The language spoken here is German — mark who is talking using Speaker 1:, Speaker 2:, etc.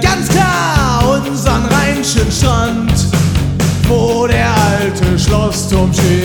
Speaker 1: ganz klar unseren rheinischen Strand. Wo der alte Schlossturm steht,